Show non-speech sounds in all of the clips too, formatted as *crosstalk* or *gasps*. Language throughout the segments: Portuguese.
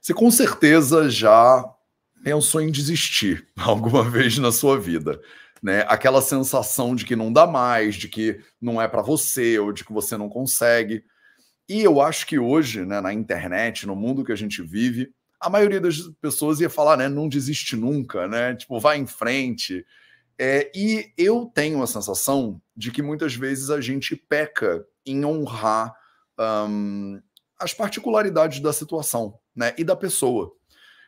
Você com certeza já pensou em desistir *laughs* alguma vez na sua vida. Né? Aquela sensação de que não dá mais, de que não é para você, ou de que você não consegue. E eu acho que hoje, né, na internet, no mundo que a gente vive, a maioria das pessoas ia falar, né, não desiste nunca, né? Tipo, vai em frente. É, e eu tenho a sensação de que muitas vezes a gente peca em honrar um, as particularidades da situação né, e da pessoa.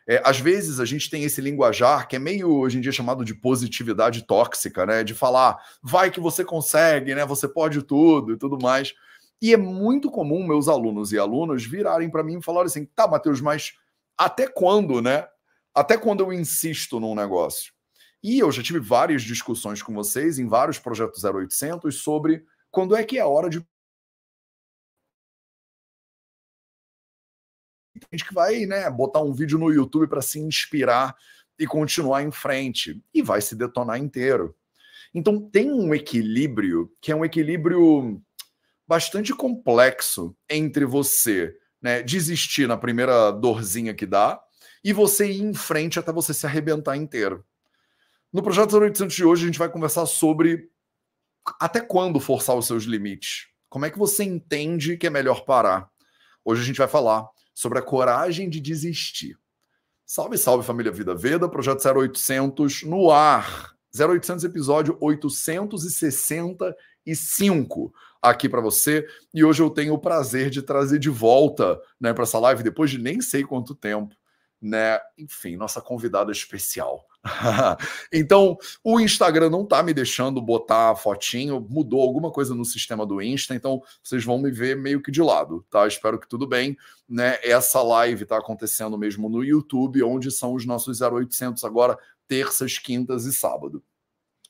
É, às vezes a gente tem esse linguajar que é meio hoje em dia chamado de positividade tóxica, né? De falar, vai que você consegue, né? Você pode tudo e tudo mais. E é muito comum meus alunos e alunas virarem para mim e falarem assim: tá, Matheus, mas até quando, né? Até quando eu insisto num negócio? E eu já tive várias discussões com vocês em vários projetos 0800 sobre quando é que é hora de gente que vai né, botar um vídeo no YouTube para se inspirar e continuar em frente e vai se detonar inteiro. Então tem um equilíbrio que é um equilíbrio bastante complexo entre você né, desistir na primeira dorzinha que dá e você ir em frente até você se arrebentar inteiro. No projeto 0800 de hoje a gente vai conversar sobre até quando forçar os seus limites. Como é que você entende que é melhor parar? Hoje a gente vai falar sobre a coragem de desistir. Salve, salve família Vida Veda, projeto 0800 no ar. 0800 episódio 865 aqui para você. E hoje eu tenho o prazer de trazer de volta, né, para essa live depois de nem sei quanto tempo, né? Enfim, nossa convidada especial. *laughs* então, o Instagram não tá me deixando botar fotinho, mudou alguma coisa no sistema do Insta, então vocês vão me ver meio que de lado, tá? Espero que tudo bem, né? Essa live tá acontecendo mesmo no YouTube, onde são os nossos 0800 agora, terças, quintas e sábado.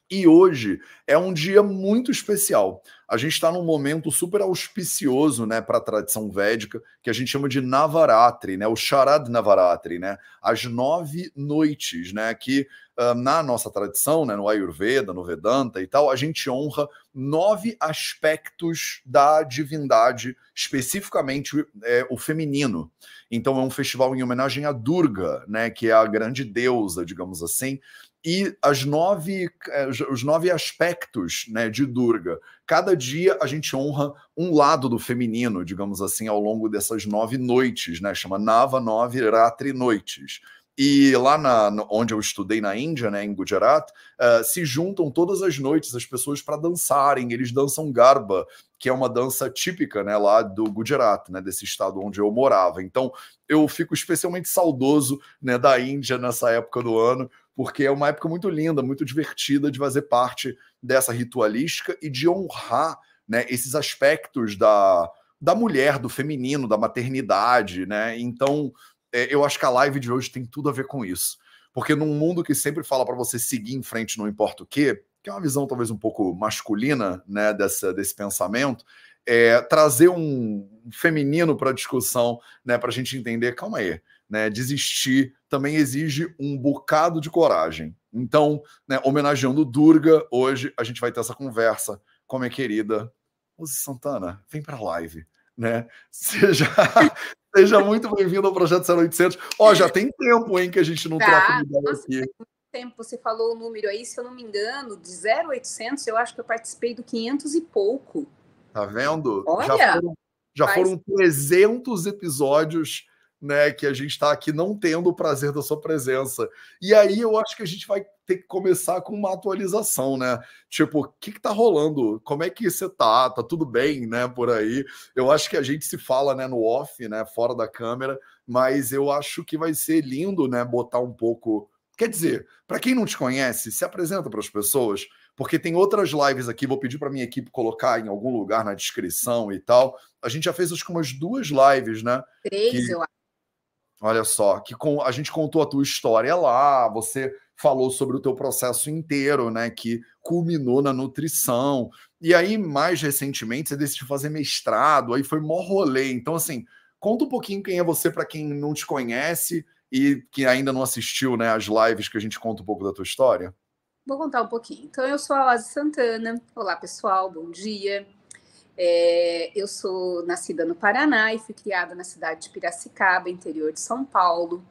E hoje é um dia muito especial. A gente está num momento super auspicioso né, para a tradição védica, que a gente chama de Navaratri, né, o Sharad Navaratri, né, as nove noites, né, que uh, na nossa tradição, né, no Ayurveda, no Vedanta e tal, a gente honra nove aspectos da divindade, especificamente é, o feminino. Então é um festival em homenagem a Durga, né, que é a grande deusa, digamos assim, e as nove, eh, os nove aspectos né, de Durga. Cada dia a gente honra um lado do feminino, digamos assim, ao longo dessas nove noites, né? Chama Nava Nove Ratri Noites. E lá na, onde eu estudei na Índia, né, em Gujarat, uh, se juntam todas as noites as pessoas para dançarem. Eles dançam Garba, que é uma dança típica né, lá do Gujarat, né, desse estado onde eu morava. Então eu fico especialmente saudoso né, da Índia nessa época do ano, porque é uma época muito linda, muito divertida de fazer parte dessa ritualística e de honrar né, esses aspectos da, da mulher, do feminino, da maternidade, né? Então, é, eu acho que a live de hoje tem tudo a ver com isso. Porque num mundo que sempre fala para você seguir em frente, não importa o quê, que é uma visão talvez um pouco masculina né, dessa, desse pensamento, é, trazer um feminino para a discussão, né, para a gente entender, calma aí, né, desistir também exige um bocado de coragem. Então, né, homenageando Durga, hoje a gente vai ter essa conversa com a minha querida Uzi Santana. Vem para a live. Né? *laughs* Seja, seja muito bem-vindo ao Projeto 0800. Ó, já tem tempo, hein, que a gente não tá, troca ideia aqui. Tempo, você falou o número aí, se eu não me engano, de 0800, eu acho que eu participei do 500 e pouco. Tá vendo? Olha, já foram, já foram 300 episódios né, que a gente está aqui não tendo o prazer da sua presença. E aí eu acho que a gente vai ter que começar com uma atualização, né? Tipo, o que, que tá rolando? Como é que você tá? Tá tudo bem, né, por aí? Eu acho que a gente se fala, né, no off, né, fora da câmera, mas eu acho que vai ser lindo, né, botar um pouco. Quer dizer, para quem não te conhece, se apresenta para as pessoas, porque tem outras lives aqui, vou pedir para minha equipe colocar em algum lugar na descrição e tal. A gente já fez acho que umas duas lives, né? Três, que... eu acho Olha só, que com, a gente contou a tua história lá, você falou sobre o teu processo inteiro, né, que culminou na nutrição. E aí, mais recentemente, você decidiu fazer mestrado, aí foi mó rolê. Então, assim, conta um pouquinho quem é você para quem não te conhece e que ainda não assistiu, né, as lives que a gente conta um pouco da tua história. Vou contar um pouquinho. Então, eu sou a Ozzy Santana. Olá, pessoal, bom dia. É, eu sou nascida no Paraná e fui criada na cidade de Piracicaba, interior de São Paulo.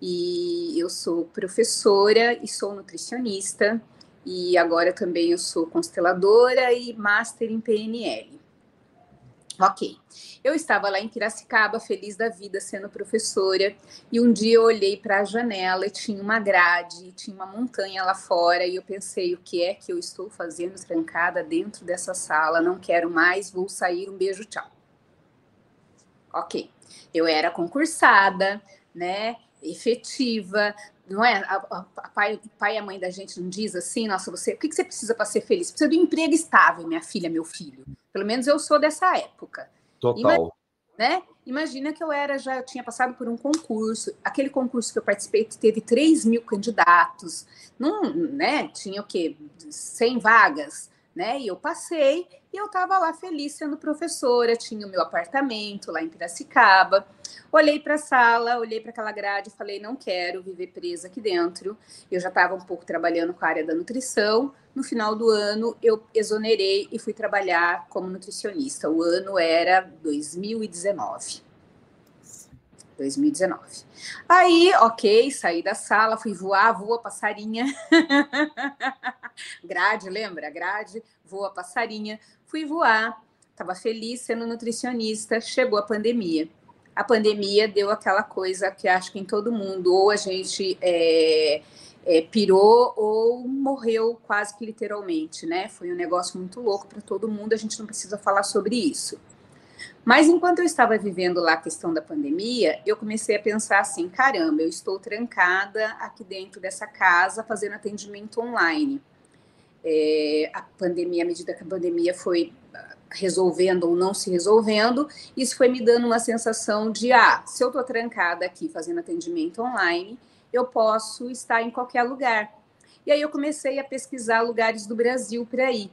E eu sou professora e sou nutricionista. E agora também eu sou consteladora e master em PNL. Ok. Eu estava lá em Piracicaba, feliz da vida, sendo professora, e um dia eu olhei para a janela e tinha uma grade, tinha uma montanha lá fora, e eu pensei: o que é que eu estou fazendo trancada dentro dessa sala? Não quero mais, vou sair, um beijo, tchau. Ok. Eu era concursada, né? Efetiva, não é? A, a, a pai, pai e a mãe da gente não diz assim, nossa, você, o que, que você precisa para ser feliz? Precisa de um emprego estável, minha filha, meu filho. Pelo menos eu sou dessa época. Total. Imagina, né? Imagina que eu era já, eu tinha passado por um concurso. Aquele concurso que eu participei teve 3 mil candidatos. Não, né? Tinha o quê? 100 vagas né? E eu passei e eu estava lá feliz sendo professora, tinha o meu apartamento lá em Piracicaba. Olhei para a sala, olhei para aquela grade falei: não quero viver presa aqui dentro. Eu já estava um pouco trabalhando com a área da nutrição. No final do ano, eu exonerei e fui trabalhar como nutricionista. O ano era 2019. 2019. Aí, ok, saí da sala, fui voar, voa passarinha. *laughs* grade, lembra? Grade, voa passarinha. Fui voar, estava feliz sendo nutricionista. Chegou a pandemia. A pandemia deu aquela coisa que acho que em todo mundo, ou a gente é, é, pirou ou morreu quase que literalmente, né? Foi um negócio muito louco para todo mundo, a gente não precisa falar sobre isso. Mas enquanto eu estava vivendo lá a questão da pandemia, eu comecei a pensar assim: caramba, eu estou trancada aqui dentro dessa casa fazendo atendimento online. É, a pandemia, à medida que a pandemia foi ah, resolvendo ou não se resolvendo, isso foi me dando uma sensação de: ah, se eu estou trancada aqui fazendo atendimento online, eu posso estar em qualquer lugar. E aí eu comecei a pesquisar lugares do Brasil para ir.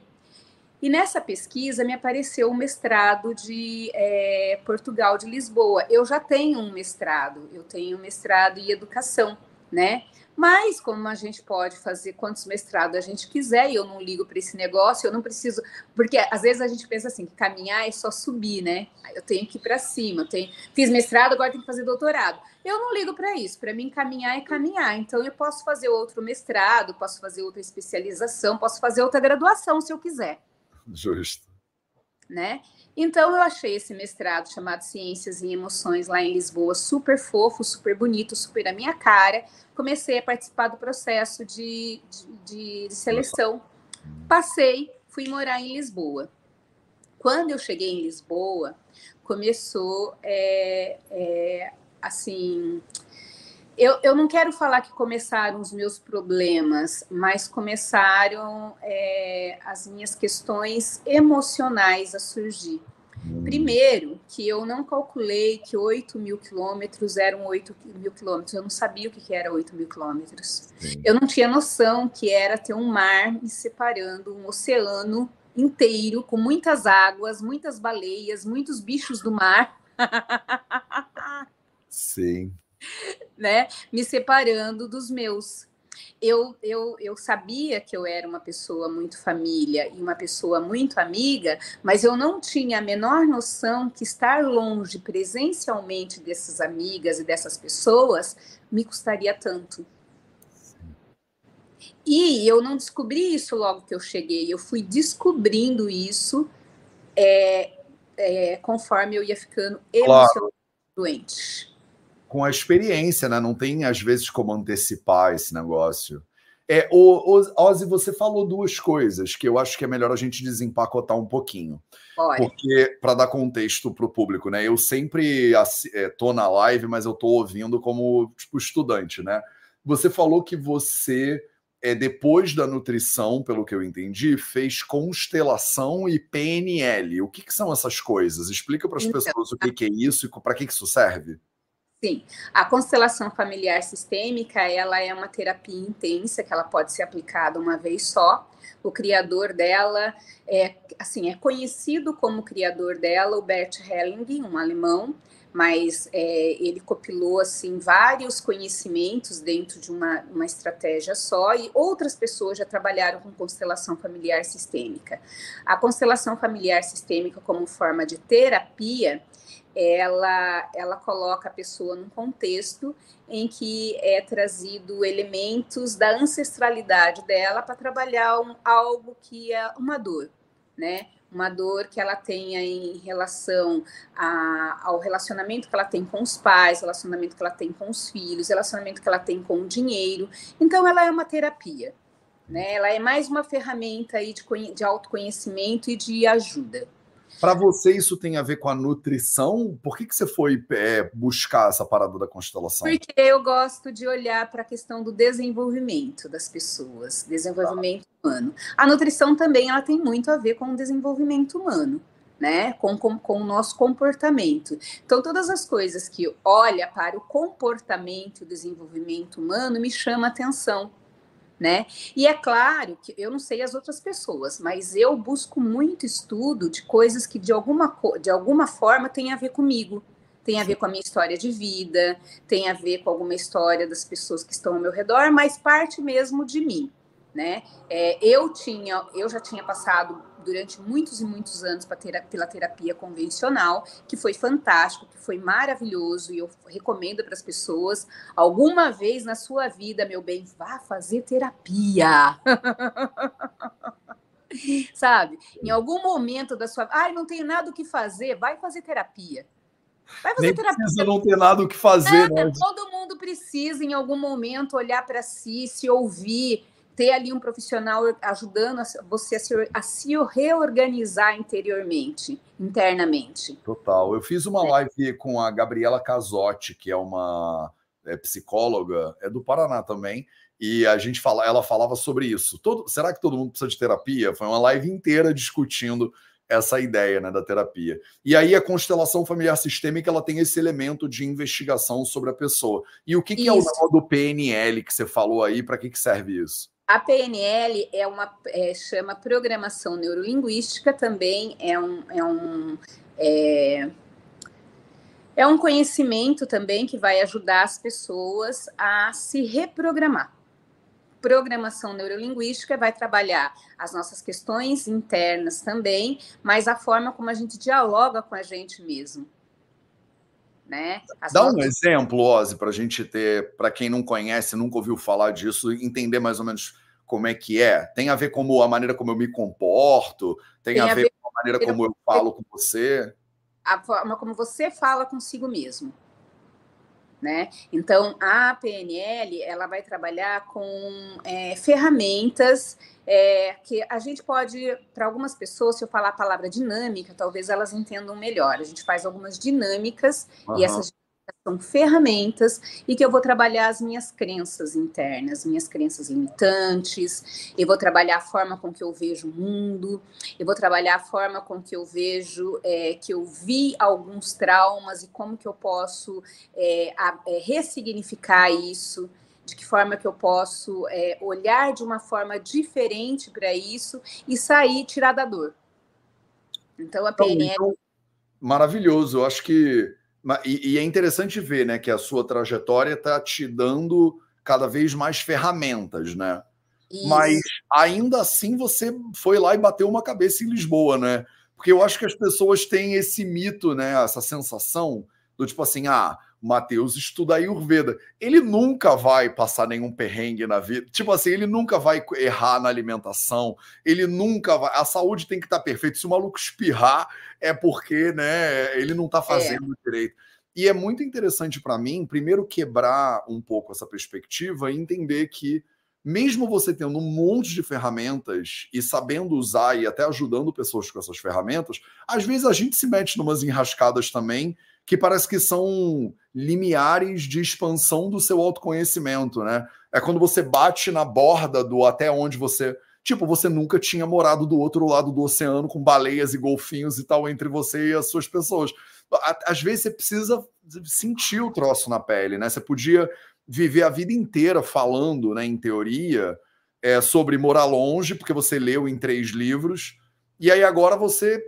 E nessa pesquisa me apareceu o um mestrado de é, Portugal, de Lisboa. Eu já tenho um mestrado, eu tenho um mestrado em educação, né? Mas como a gente pode fazer quantos mestrados a gente quiser, e eu não ligo para esse negócio, eu não preciso, porque às vezes a gente pensa assim, que caminhar é só subir, né? Eu tenho que ir para cima, eu tenho, fiz mestrado, agora tenho que fazer doutorado. Eu não ligo para isso, para mim caminhar é caminhar. Então eu posso fazer outro mestrado, posso fazer outra especialização, posso fazer outra graduação se eu quiser. *laughs* Justo. Né? Então eu achei esse mestrado chamado Ciências e Emoções lá em Lisboa super fofo, super bonito, super a minha cara. Comecei a participar do processo de, de, de seleção. Passei, fui morar em Lisboa. Quando eu cheguei em Lisboa, começou é, é, assim eu, eu não quero falar que começaram os meus problemas, mas começaram é, as minhas questões emocionais a surgir. Primeiro, que eu não calculei que 8 mil quilômetros eram 8 mil quilômetros. Eu não sabia o que era 8 mil quilômetros. Eu não tinha noção que era ter um mar me separando, um oceano inteiro, com muitas águas, muitas baleias, muitos bichos do mar. *laughs* Sim né, me separando dos meus. Eu, eu, eu sabia que eu era uma pessoa muito família e uma pessoa muito amiga, mas eu não tinha a menor noção que estar longe presencialmente dessas amigas e dessas pessoas me custaria tanto. E eu não descobri isso logo que eu cheguei, eu fui descobrindo isso é, é, conforme eu ia ficando emocionalmente claro. doente com a experiência, né? Não tem, às vezes, como antecipar esse negócio. É, o, o Ozzy, você falou duas coisas que eu acho que é melhor a gente desempacotar um pouquinho. Olha. Porque, para dar contexto para o público, né? Eu sempre estou é, na live, mas eu estou ouvindo como tipo, estudante, né? Você falou que você, é, depois da nutrição, pelo que eu entendi, fez constelação e PNL. O que, que são essas coisas? Explica para as então, pessoas o que, que é isso e para que, que isso serve. Sim, a constelação familiar sistêmica, ela é uma terapia intensa que ela pode ser aplicada uma vez só. O criador dela é, assim, é conhecido como criador dela, o Bert Helling, um alemão, mas é, ele copilou assim vários conhecimentos dentro de uma, uma estratégia só e outras pessoas já trabalharam com constelação familiar sistêmica. A constelação familiar sistêmica como forma de terapia, ela, ela coloca a pessoa num contexto em que é trazido elementos da ancestralidade dela para trabalhar um, algo que é uma dor, né? uma dor que ela tenha em relação a, ao relacionamento que ela tem com os pais, relacionamento que ela tem com os filhos, relacionamento que ela tem com o dinheiro. Então, ela é uma terapia. Né? Ela é mais uma ferramenta aí de, de autoconhecimento e de ajuda. Para você, isso tem a ver com a nutrição? Por que, que você foi é, buscar essa parada da constelação? Porque eu gosto de olhar para a questão do desenvolvimento das pessoas, desenvolvimento ah. humano. A nutrição também ela tem muito a ver com o desenvolvimento humano. Né, com, com, com, o nosso comportamento. Então, todas as coisas que olha para o comportamento e o desenvolvimento humano me chama atenção né? E é claro que eu não sei as outras pessoas, mas eu busco muito estudo de coisas que de alguma, de alguma forma têm a ver comigo, tem a ver com a minha história de vida, tem a ver com alguma história das pessoas que estão ao meu redor, mas parte mesmo de mim, né? É, eu tinha, eu já tinha passado durante muitos e muitos anos pela terapia convencional, que foi fantástico, que foi maravilhoso e eu recomendo para as pessoas. Alguma vez na sua vida, meu bem, vá fazer terapia. *laughs* Sabe? Em algum momento da sua ai, não tenho nada o que fazer, vai fazer terapia. Vai fazer Nem terapia. Precisa não ter nada o que fazer, é, né? Todo mundo precisa, em algum momento, olhar para si, se ouvir, ter ali um profissional ajudando você a se, a se reorganizar interiormente, internamente. Total. Eu fiz uma é. live com a Gabriela Casotti, que é uma é, psicóloga, é do Paraná também, e a gente fala, ela falava sobre isso. Todo, será que todo mundo precisa de terapia? Foi uma live inteira discutindo essa ideia né, da terapia. E aí a constelação familiar sistêmica ela tem esse elemento de investigação sobre a pessoa. E o que, que é o do PNL que você falou aí? Para que, que serve isso? A PNL é uma é, chama programação neurolinguística, também é um, é um é, é um conhecimento também que vai ajudar as pessoas a se reprogramar. Programação neurolinguística vai trabalhar as nossas questões internas também, mas a forma como a gente dialoga com a gente mesmo. Né? Dá nossas... um exemplo, Ozzy, para a gente ter, para quem não conhece, nunca ouviu falar disso, entender mais ou menos como é que é. Tem a ver com a maneira como eu me comporto, tem, tem a, ver, ver com a maneira como eu falo com você. A forma como você fala consigo mesmo. Né? Então, a PNL ela vai trabalhar com é, ferramentas é, que a gente pode, para algumas pessoas, se eu falar a palavra dinâmica, talvez elas entendam melhor. A gente faz algumas dinâmicas uhum. e essas são ferramentas e que eu vou trabalhar as minhas crenças internas, minhas crenças limitantes, eu vou trabalhar a forma com que eu vejo o mundo, eu vou trabalhar a forma com que eu vejo é, que eu vi alguns traumas e como que eu posso é, a, é, ressignificar isso, de que forma que eu posso é, olhar de uma forma diferente para isso e sair, tirar da dor. Então a PNL... Então, maravilhoso, eu acho que e, e é interessante ver, né, que a sua trajetória está te dando cada vez mais ferramentas, né? Isso. Mas ainda assim você foi lá e bateu uma cabeça em Lisboa, né? Porque eu acho que as pessoas têm esse mito, né? Essa sensação do tipo assim, ah, Matheus estuda Ayurveda. Ele nunca vai passar nenhum perrengue na vida. Tipo assim, ele nunca vai errar na alimentação. Ele nunca vai. A saúde tem que estar tá perfeita. Se o maluco espirrar, é porque, né, ele não está é. fazendo é. direito. E é muito interessante para mim, primeiro, quebrar um pouco essa perspectiva e entender que, mesmo você tendo um monte de ferramentas e sabendo usar e até ajudando pessoas com essas ferramentas, às vezes a gente se mete numas enrascadas também que parece que são limiares de expansão do seu autoconhecimento, né? É quando você bate na borda do até onde você. Tipo, você nunca tinha morado do outro lado do oceano com baleias e golfinhos e tal entre você e as suas pessoas. Às vezes você precisa sentir o troço na pele, né? Você podia viver a vida inteira falando, né, em teoria, é, sobre morar longe, porque você leu em três livros, e aí agora você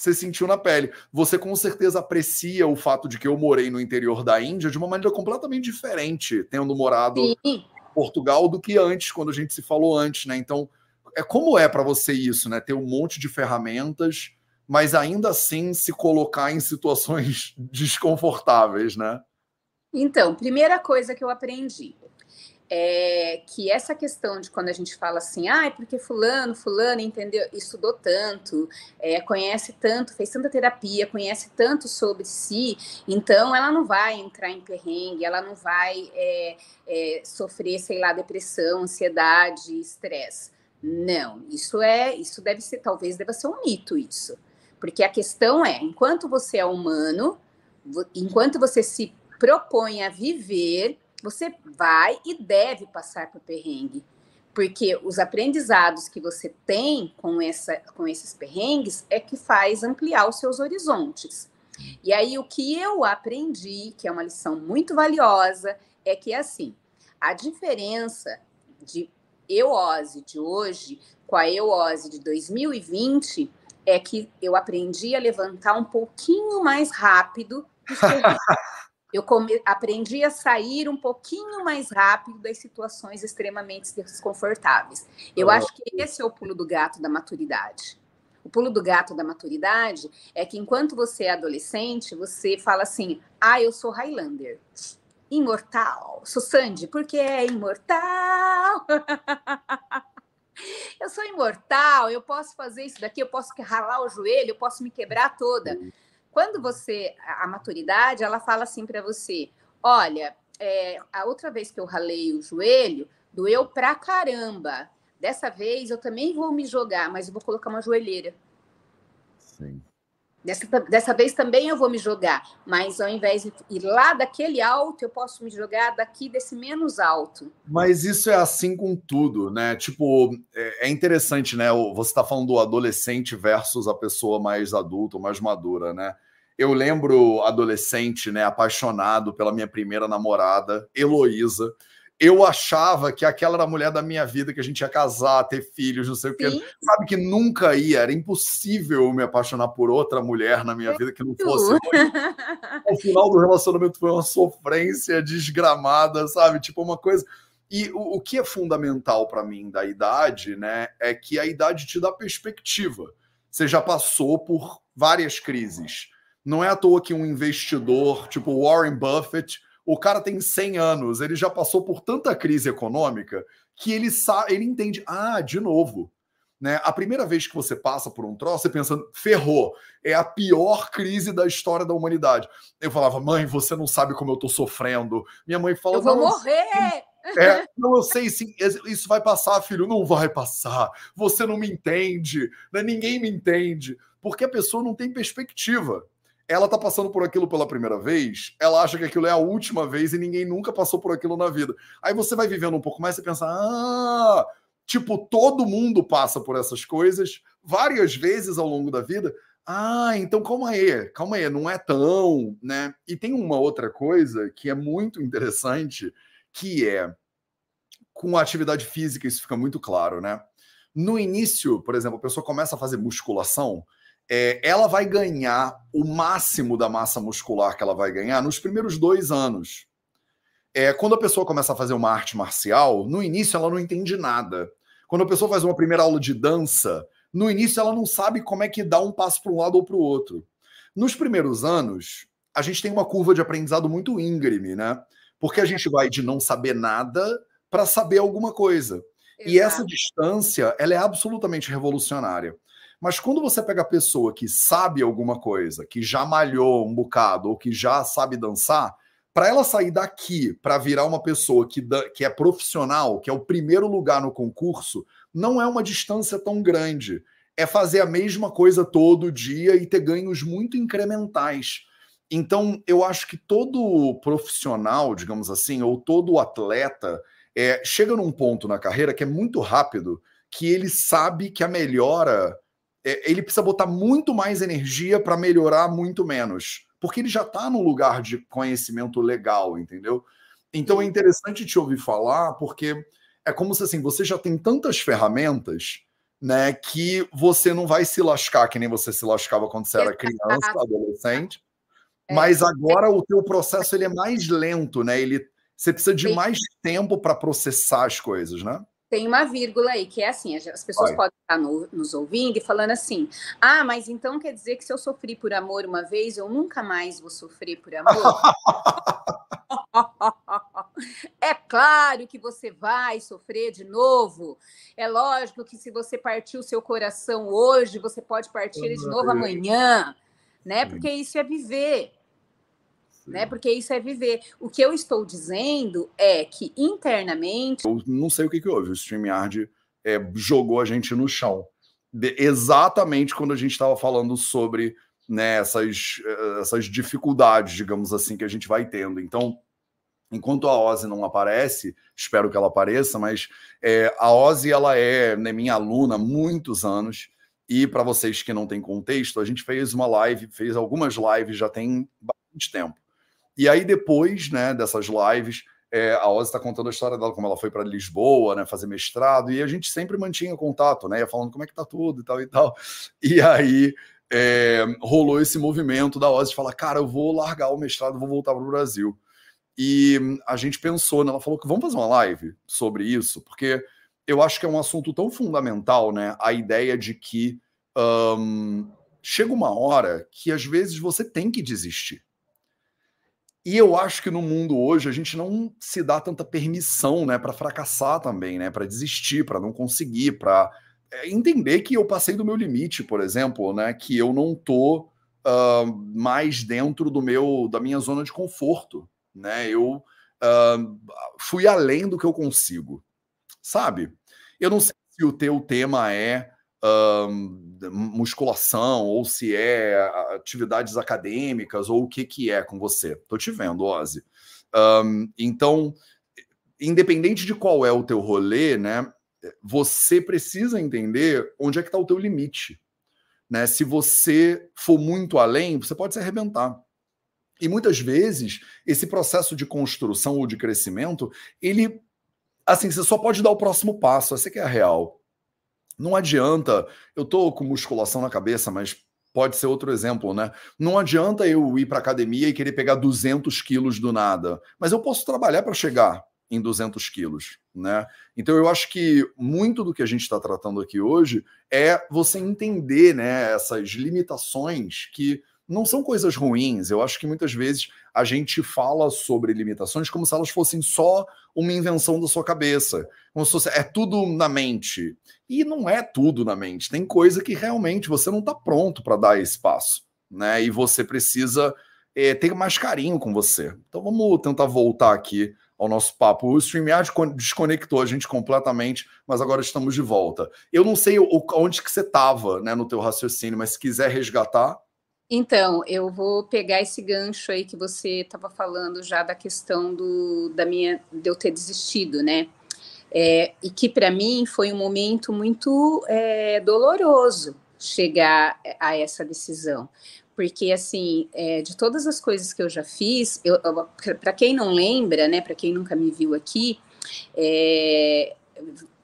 você sentiu na pele. Você com certeza aprecia o fato de que eu morei no interior da Índia de uma maneira completamente diferente, tendo morado em Portugal do que antes, quando a gente se falou antes, né? Então, é como é para você isso, né? Ter um monte de ferramentas, mas ainda assim se colocar em situações *laughs* desconfortáveis, né? Então, primeira coisa que eu aprendi é que essa questão de quando a gente fala assim, ah, é porque fulano, fulano entendeu, estudou tanto, é, conhece tanto, fez tanta terapia, conhece tanto sobre si, então ela não vai entrar em perrengue, ela não vai é, é, sofrer, sei lá, depressão, ansiedade, estresse. Não, isso é, isso deve ser, talvez deva ser um mito isso, porque a questão é, enquanto você é humano, enquanto você se propõe a viver você vai e deve passar por perrengue, porque os aprendizados que você tem com, essa, com esses perrengues é que faz ampliar os seus horizontes. E aí o que eu aprendi, que é uma lição muito valiosa, é que assim, a diferença de euose de hoje com a euose de 2020 é que eu aprendi a levantar um pouquinho mais rápido *laughs* eu come... aprendi a sair um pouquinho mais rápido das situações extremamente desconfortáveis. Eu oh. acho que esse é o pulo do gato da maturidade. O pulo do gato da maturidade é que enquanto você é adolescente, você fala assim: ah, eu sou Highlander. Imortal. Sou Sandy, porque é imortal. *laughs* eu sou imortal, eu posso fazer isso daqui, eu posso ralar o joelho, eu posso me quebrar toda. Quando você, a maturidade, ela fala assim para você: olha, é, a outra vez que eu ralei o joelho, doeu pra caramba. Dessa vez eu também vou me jogar, mas eu vou colocar uma joelheira. Sim. Dessa, dessa vez também eu vou me jogar, mas ao invés de ir lá daquele alto, eu posso me jogar daqui desse menos alto. Mas isso é assim com tudo, né? Tipo, é, é interessante, né? Você está falando do adolescente versus a pessoa mais adulta, mais madura, né? Eu lembro adolescente, né, apaixonado pela minha primeira namorada, Heloísa eu achava que aquela era a mulher da minha vida, que a gente ia casar, ter filhos, não sei Sim. o quê. Sabe que nunca ia, era impossível me apaixonar por outra mulher na minha vida que não fosse. *laughs* o final do relacionamento foi uma sofrência desgramada, sabe? Tipo, uma coisa. E o, o que é fundamental para mim da idade, né, é que a idade te dá perspectiva. Você já passou por várias crises. Não é à toa que um investidor, tipo Warren Buffett, o cara tem 100 anos, ele já passou por tanta crise econômica que ele sabe, ele entende, ah, de novo, né? A primeira vez que você passa por um troço, você pensa, ferrou, é a pior crise da história da humanidade. Eu falava, mãe, você não sabe como eu tô sofrendo. Minha mãe fala, eu vou morrer. É, não, eu sei sim, isso vai passar, filho, não vai passar. Você não me entende, né? ninguém me entende, porque a pessoa não tem perspectiva ela tá passando por aquilo pela primeira vez, ela acha que aquilo é a última vez e ninguém nunca passou por aquilo na vida. Aí você vai vivendo um pouco mais e pensa, ah, tipo, todo mundo passa por essas coisas várias vezes ao longo da vida. Ah, então calma aí, calma aí, não é tão, né? E tem uma outra coisa que é muito interessante, que é com a atividade física isso fica muito claro, né? No início, por exemplo, a pessoa começa a fazer musculação, é, ela vai ganhar o máximo da massa muscular que ela vai ganhar nos primeiros dois anos. É, quando a pessoa começa a fazer uma arte marcial, no início ela não entende nada. Quando a pessoa faz uma primeira aula de dança, no início ela não sabe como é que dá um passo para um lado ou para o outro. Nos primeiros anos, a gente tem uma curva de aprendizado muito íngreme, né? Porque a gente vai de não saber nada para saber alguma coisa. Exato. E essa distância, ela é absolutamente revolucionária. Mas quando você pega a pessoa que sabe alguma coisa, que já malhou um bocado ou que já sabe dançar, para ela sair daqui para virar uma pessoa que, que é profissional, que é o primeiro lugar no concurso, não é uma distância tão grande. É fazer a mesma coisa todo dia e ter ganhos muito incrementais. Então, eu acho que todo profissional, digamos assim, ou todo atleta, é, chega num ponto na carreira que é muito rápido, que ele sabe que a melhora ele precisa botar muito mais energia para melhorar muito menos, porque ele já está no lugar de conhecimento legal, entendeu? Então é interessante te ouvir falar, porque é como se assim, você já tem tantas ferramentas né, que você não vai se lascar que nem você se lascava quando você era criança, adolescente. É. Mas agora o teu processo ele é mais lento, né? Ele você precisa de mais tempo para processar as coisas, né? Tem uma vírgula aí, que é assim, as pessoas podem estar no, nos ouvindo e falando assim, ah, mas então quer dizer que se eu sofri por amor uma vez, eu nunca mais vou sofrer por amor? *laughs* é claro que você vai sofrer de novo. É lógico que se você partiu o seu coração hoje, você pode partir de novo amanhã, né? Porque isso é viver né? Porque isso é viver. O que eu estou dizendo é que internamente. Eu não sei o que, que houve. O StreamYard é, jogou a gente no chão. De, exatamente quando a gente estava falando sobre né, essas, essas dificuldades, digamos assim, que a gente vai tendo. Então, enquanto a Ozzy não aparece, espero que ela apareça, mas é, a Ozzy ela é né, minha aluna há muitos anos. E para vocês que não têm contexto, a gente fez uma live, fez algumas lives já tem bastante tempo. E aí, depois né, dessas lives, é, a Ozzy está contando a história dela, como ela foi para Lisboa, né, fazer mestrado, e a gente sempre mantinha contato, né, ia falando como é que tá tudo e tal e tal. E aí é, rolou esse movimento da Ozzy de falar, cara, eu vou largar o mestrado, vou voltar para o Brasil. E a gente pensou, né, ela falou que vamos fazer uma live sobre isso, porque eu acho que é um assunto tão fundamental, né, a ideia de que um, chega uma hora que às vezes você tem que desistir. E eu acho que no mundo hoje a gente não se dá tanta permissão, né, para fracassar também, né, para desistir, para não conseguir, para é, entender que eu passei do meu limite, por exemplo, né, que eu não tô uh, mais dentro do meu da minha zona de conforto, né? Eu uh, fui além do que eu consigo, sabe? Eu não sei se o teu tema é musculação ou se é atividades acadêmicas ou o que que é com você. Tô te vendo, Ozzy. Um, então, independente de qual é o teu rolê, né, você precisa entender onde é que está o teu limite. Né? Se você for muito além, você pode se arrebentar. E muitas vezes, esse processo de construção ou de crescimento, ele, assim, você só pode dar o próximo passo, essa que é a real. Não adianta, eu tô com musculação na cabeça, mas pode ser outro exemplo, né? Não adianta eu ir para academia e querer pegar 200 quilos do nada, mas eu posso trabalhar para chegar em 200 quilos, né? Então eu acho que muito do que a gente está tratando aqui hoje é você entender, né, essas limitações que não são coisas ruins. Eu acho que muitas vezes a gente fala sobre limitações como se elas fossem só uma invenção da sua cabeça. Como se fosse, é tudo na mente. E não é tudo na mente. Tem coisa que realmente você não está pronto para dar esse passo. Né? E você precisa é, ter mais carinho com você. Então vamos tentar voltar aqui ao nosso papo. O StreamYard desconectou a gente completamente, mas agora estamos de volta. Eu não sei onde que você estava né, no teu raciocínio, mas se quiser resgatar, então, eu vou pegar esse gancho aí que você estava falando já da questão do, da minha, de eu ter desistido, né? É, e que para mim foi um momento muito é, doloroso chegar a essa decisão, porque assim, é, de todas as coisas que eu já fiz, para quem não lembra, né, para quem nunca me viu aqui, é,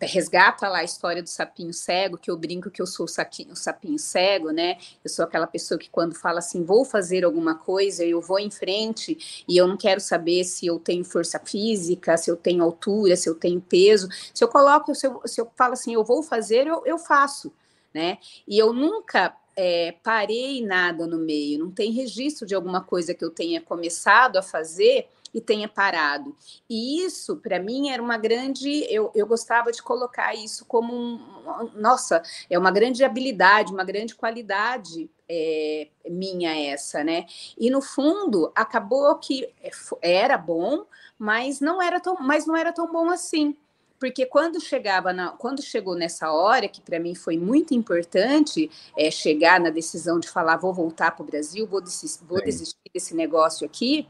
resgata lá a história do sapinho cego, que eu brinco que eu sou o, saquinho, o sapinho cego, né? Eu sou aquela pessoa que quando fala assim, vou fazer alguma coisa, eu vou em frente e eu não quero saber se eu tenho força física, se eu tenho altura, se eu tenho peso. Se eu coloco, se eu, se eu falo assim, eu vou fazer, eu, eu faço, né? E eu nunca é, parei nada no meio, não tem registro de alguma coisa que eu tenha começado a fazer e tenha parado. E isso, para mim, era uma grande. Eu, eu gostava de colocar isso como um. Nossa, é uma grande habilidade, uma grande qualidade é, minha essa, né? E no fundo, acabou que era bom, mas não era tão, mas não era tão bom assim porque quando chegava na, quando chegou nessa hora que para mim foi muito importante é, chegar na decisão de falar vou voltar para o Brasil vou, desistir, vou desistir desse negócio aqui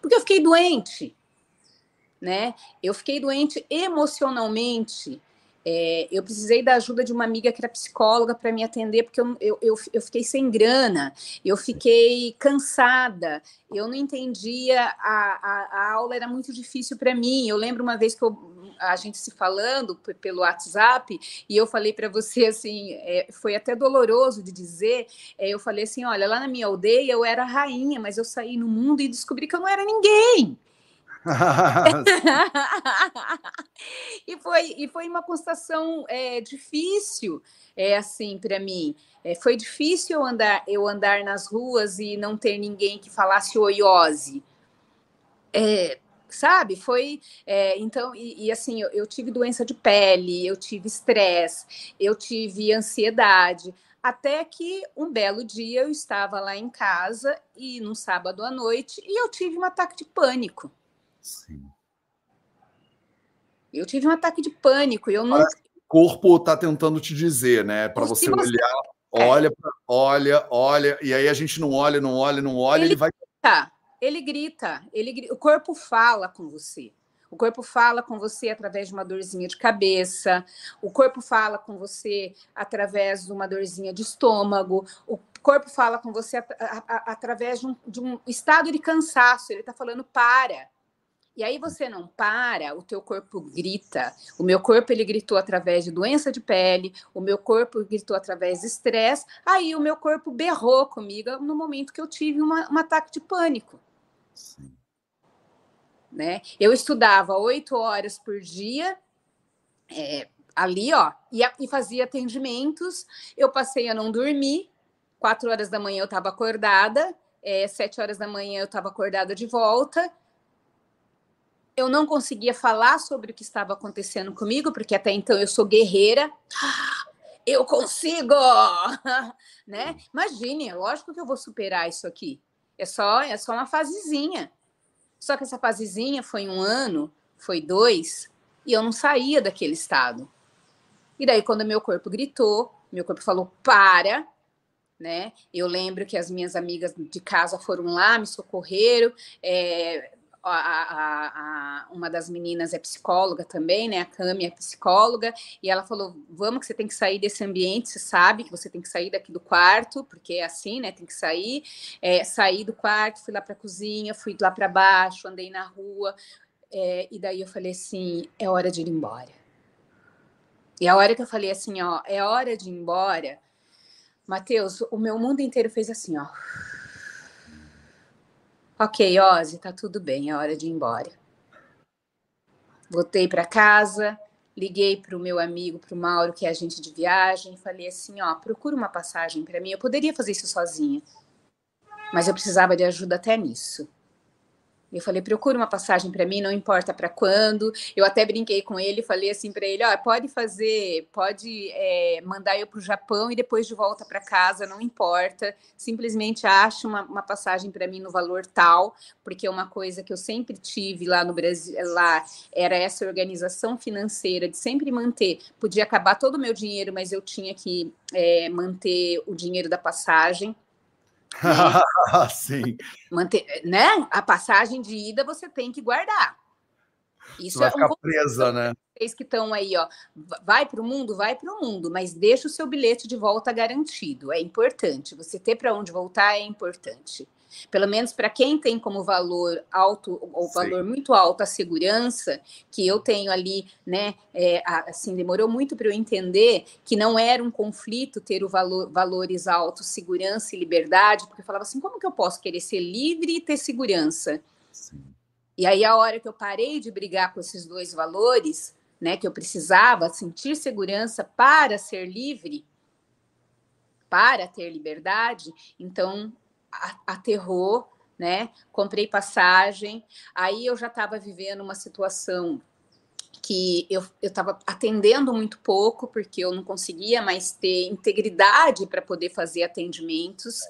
porque eu fiquei doente, né? Eu fiquei doente emocionalmente. É, eu precisei da ajuda de uma amiga que era psicóloga para me atender, porque eu, eu, eu, eu, fiquei sem grana, eu fiquei cansada, eu não entendia, a, a, a aula era muito difícil para mim. Eu lembro uma vez que eu a gente se falando pelo WhatsApp, e eu falei para você assim, é, foi até doloroso de dizer, é, eu falei assim, olha, lá na minha aldeia eu era rainha, mas eu saí no mundo e descobri que eu não era ninguém. *laughs* e, foi, e foi uma constatação é, difícil, é assim, para mim. É, foi difícil eu andar, eu andar nas ruas e não ter ninguém que falasse oiose. É, sabe? Foi. É, então, e, e assim, eu, eu, tive doença de pele, eu tive estresse, eu tive ansiedade. Até que um belo dia eu estava lá em casa e num sábado à noite e eu tive um ataque de pânico. Sim. Eu tive um ataque de pânico. Eu não. O corpo está tentando te dizer, né? Para você, você, olhar, é. olha, olha, olha, e aí a gente não olha, não olha, não olha, ele, ele vai. Grita, ele grita, ele o corpo fala com você. O corpo fala com você através de uma dorzinha de cabeça, o corpo fala com você através de uma dorzinha de estômago, o corpo fala com você at através de um, de um estado de cansaço. Ele está falando para e aí você não para, o teu corpo grita. O meu corpo ele gritou através de doença de pele, o meu corpo gritou através de estresse. Aí o meu corpo berrou comigo no momento que eu tive uma, um ataque de pânico. Sim. Né? Eu estudava oito horas por dia, é, ali, ó, e, e fazia atendimentos. Eu passei a não dormir. Quatro horas da manhã eu estava acordada, é, sete horas da manhã eu estava acordada de volta eu não conseguia falar sobre o que estava acontecendo comigo, porque até então eu sou guerreira. *gasps* Eu consigo, *laughs* né? Imagine, lógico que eu vou superar isso aqui. É só, é só uma fasezinha. Só que essa fasezinha foi um ano, foi dois, e eu não saía daquele estado. E daí, quando meu corpo gritou, meu corpo falou: para, né? Eu lembro que as minhas amigas de casa foram lá, me socorreram, é, a, a, a, uma das meninas é psicóloga também, né? A Cami é psicóloga, e ela falou: vamos que você tem que sair desse ambiente, você sabe que você tem que sair daqui do quarto, porque é assim, né? Tem que sair. É, saí do quarto, fui lá para a cozinha, fui lá para baixo, andei na rua, é, e daí eu falei assim: é hora de ir embora. E a hora que eu falei assim, ó, é hora de ir embora, Matheus, o meu mundo inteiro fez assim, ó. Ok, Ozzy, tá tudo bem, é hora de ir embora. Voltei para casa, liguei para o meu amigo, para o Mauro, que é agente de viagem, falei assim: ó, procura uma passagem para mim. Eu poderia fazer isso sozinha, mas eu precisava de ajuda até nisso. Eu falei, procura uma passagem para mim, não importa para quando. Eu até brinquei com ele, falei assim para ele, ó, pode fazer, pode é, mandar eu para o Japão e depois de volta para casa, não importa. Simplesmente ache uma, uma passagem para mim no valor tal, porque é uma coisa que eu sempre tive lá no Brasil, lá era essa organização financeira de sempre manter. Podia acabar todo o meu dinheiro, mas eu tinha que é, manter o dinheiro da passagem. *laughs* Sim. Manter, né? A passagem de ida você tem que guardar. Isso vai é ficar um presa, né? Vocês que estão aí, ó, vai para o mundo, vai para o mundo, mas deixa o seu bilhete de volta garantido. É importante. Você ter para onde voltar é importante. Pelo menos para quem tem como valor alto, ou valor muito alto a segurança, que eu tenho ali, né? É, assim, demorou muito para eu entender que não era um conflito ter o valor, valores altos, segurança e liberdade, porque eu falava assim, como que eu posso querer ser livre e ter segurança? Sim. E aí, a hora que eu parei de brigar com esses dois valores, né, que eu precisava sentir segurança para ser livre, para ter liberdade, então aterrou, né? Comprei passagem, aí eu já estava vivendo uma situação que eu estava atendendo muito pouco, porque eu não conseguia mais ter integridade para poder fazer atendimentos.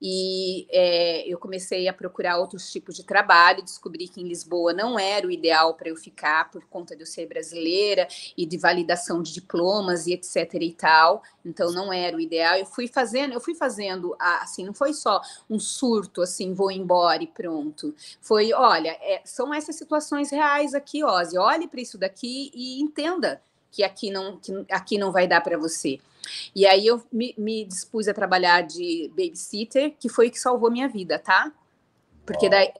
E é, eu comecei a procurar outros tipos de trabalho, descobri que em Lisboa não era o ideal para eu ficar por conta de eu ser brasileira e de validação de diplomas e etc e tal. Então não era o ideal. Eu fui fazendo, eu fui fazendo assim, não foi só um surto assim, vou embora e pronto. Foi, olha, é, são essas situações reais aqui, Ozzy. Olhe para isso daqui e entenda que aqui não, que aqui não vai dar para você. E aí eu me, me, dispus a trabalhar de babysitter, que foi o que salvou minha vida, tá? Porque daí,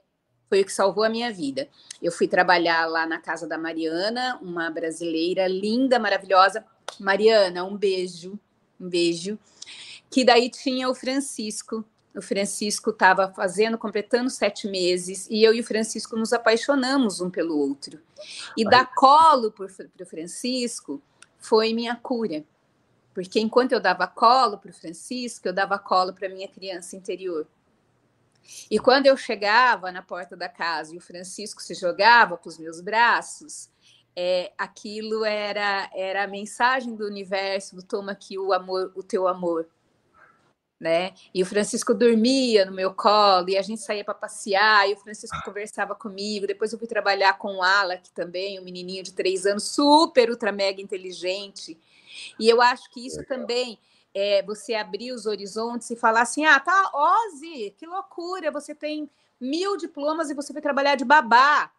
foi o que salvou a minha vida. Eu fui trabalhar lá na casa da Mariana, uma brasileira linda, maravilhosa. Mariana, um beijo, um beijo. Que daí tinha o Francisco. O Francisco estava fazendo, completando sete meses, e eu e o Francisco nos apaixonamos um pelo outro. E dar colo para o Francisco foi minha cura. Porque enquanto eu dava colo para o Francisco, eu dava colo para minha criança interior. E quando eu chegava na porta da casa e o Francisco se jogava para os meus braços, é, aquilo era, era a mensagem do universo, do toma aqui o amor, o teu amor. Né? E o Francisco dormia no meu colo e a gente saía para passear e o Francisco conversava comigo. Depois eu fui trabalhar com o Alec também, um menininho de três anos, super, ultra, mega inteligente. E eu acho que isso também é, você abrir os horizontes e falar assim: ah, tá, Ozzy, que loucura, você tem mil diplomas e você foi trabalhar de babá.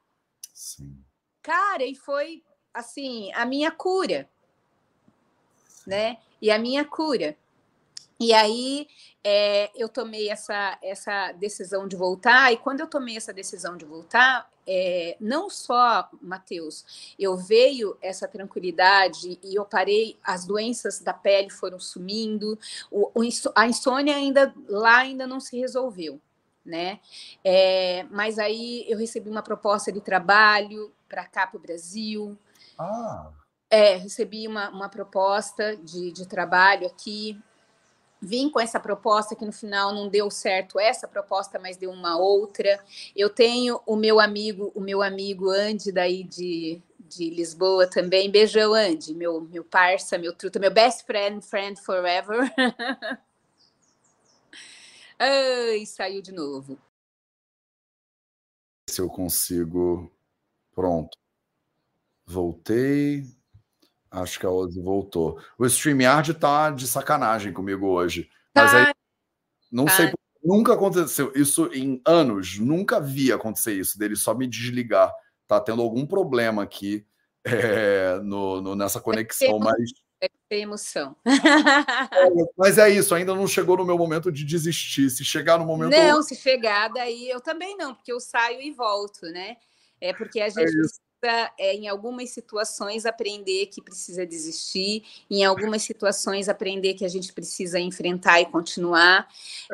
Sim. Cara, e foi assim, a minha cura, né? E a minha cura. E aí é, eu tomei essa, essa decisão de voltar, e quando eu tomei essa decisão de voltar, é, não só, Matheus, eu veio essa tranquilidade e eu parei, as doenças da pele foram sumindo, o, o, a insônia ainda lá ainda não se resolveu. Né? É, mas aí eu recebi uma proposta de trabalho para cá para o Brasil. Ah. É, recebi uma, uma proposta de, de trabalho aqui vim com essa proposta que no final não deu certo essa proposta, mas deu uma outra. Eu tenho o meu amigo, o meu amigo Andy daí de, de Lisboa também. Beijão, Andy, meu meu parça, meu truta, meu best friend, friend forever. *laughs* Ai, saiu de novo. Se eu consigo. Pronto. Voltei. Acho que a Ozzy voltou. O StreamYard tá de sacanagem comigo hoje. Mas aí, não tá. sei, nunca aconteceu isso em anos, nunca vi acontecer isso, dele só me desligar. Tá tendo algum problema aqui é, *laughs* no, no, nessa conexão, mas. É emoção. É, *laughs* mas é isso, ainda não chegou no meu momento de desistir. Se chegar no momento. Não, se chegar, daí eu também não, porque eu saio e volto, né? É porque a é gente é é, em algumas situações, aprender que precisa desistir, em algumas situações, aprender que a gente precisa enfrentar e continuar.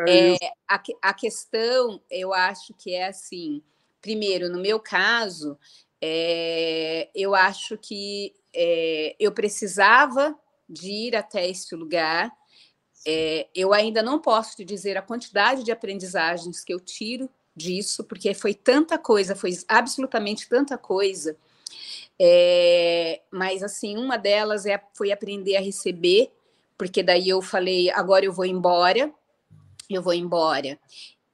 É, é a, a questão, eu acho que é assim: primeiro, no meu caso, é, eu acho que é, eu precisava de ir até esse lugar. Eu ainda não posso te dizer a quantidade de aprendizagens que eu tiro disso, porque foi tanta coisa, foi absolutamente tanta coisa. É, mas assim, uma delas é, foi aprender a receber, porque daí eu falei, agora eu vou embora, eu vou embora.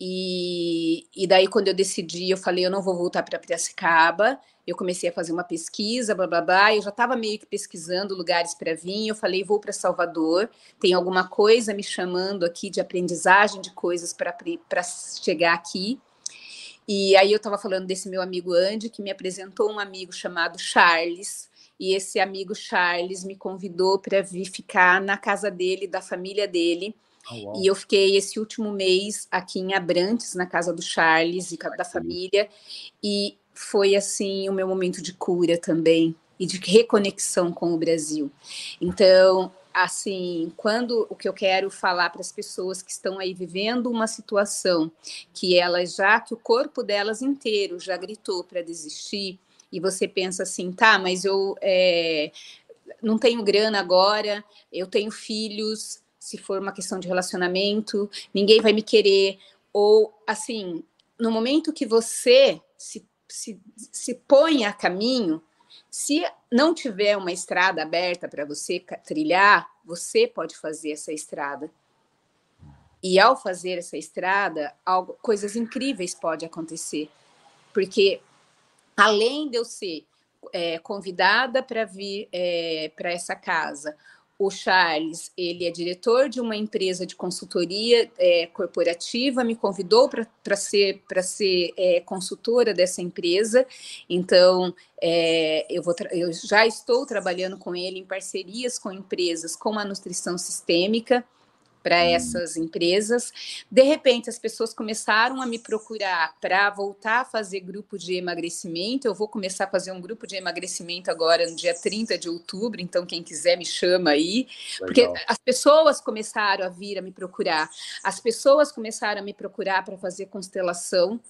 E, e daí, quando eu decidi, eu falei, eu não vou voltar para Piracicaba. Eu comecei a fazer uma pesquisa, blá blá blá. Eu já estava meio que pesquisando lugares para vir. Eu falei, vou para Salvador. Tem alguma coisa me chamando aqui de aprendizagem de coisas para chegar aqui. E aí eu estava falando desse meu amigo Andy, que me apresentou um amigo chamado Charles, e esse amigo Charles me convidou para vir ficar na casa dele, da família dele. Oh, e eu fiquei esse último mês aqui em Abrantes, na casa do Charles e da família, e foi assim o meu momento de cura também e de reconexão com o Brasil. Então, assim, quando o que eu quero falar para as pessoas que estão aí vivendo uma situação que elas já que o corpo delas inteiro já gritou para desistir e você pensa assim, tá, mas eu é, não tenho grana agora, eu tenho filhos, se for uma questão de relacionamento, ninguém vai me querer ou assim, no momento que você se, se, se põe a caminho se não tiver uma estrada aberta para você trilhar, você pode fazer essa estrada. E ao fazer essa estrada, algo, coisas incríveis podem acontecer. Porque além de eu ser é, convidada para vir é, para essa casa, o Charles, ele é diretor de uma empresa de consultoria é, corporativa, me convidou para ser, para ser é, consultora dessa empresa. Então, é, eu, vou eu já estou trabalhando com ele em parcerias com empresas como a nutrição sistêmica, para hum. essas empresas. De repente, as pessoas começaram a me procurar para voltar a fazer grupo de emagrecimento. Eu vou começar a fazer um grupo de emagrecimento agora no dia 30 de outubro, então quem quiser me chama aí. Legal. Porque as pessoas começaram a vir a me procurar, as pessoas começaram a me procurar para fazer constelação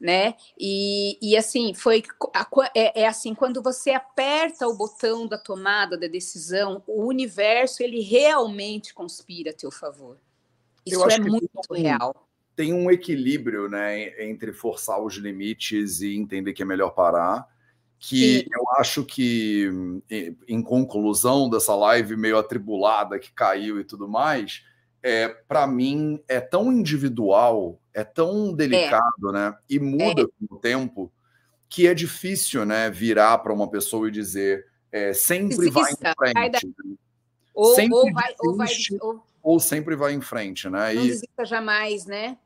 né? E, e assim, foi é, é, assim, quando você aperta o botão da tomada da decisão, o universo ele realmente conspira a teu favor. Isso é muito tem, real. Tem um equilíbrio, né, entre forçar os limites e entender que é melhor parar. Que Sim. eu acho que, em conclusão dessa live meio atribulada que caiu e tudo mais, é, para mim é tão individual, é tão delicado, é. né? E muda é. com o tempo que é difícil, né, virar para uma pessoa e dizer é, sempre vai em frente. Né? Ou, sempre ou, vai, ou, vai, ou, ou, sempre vai em frente, né? Não e, desista jamais, né?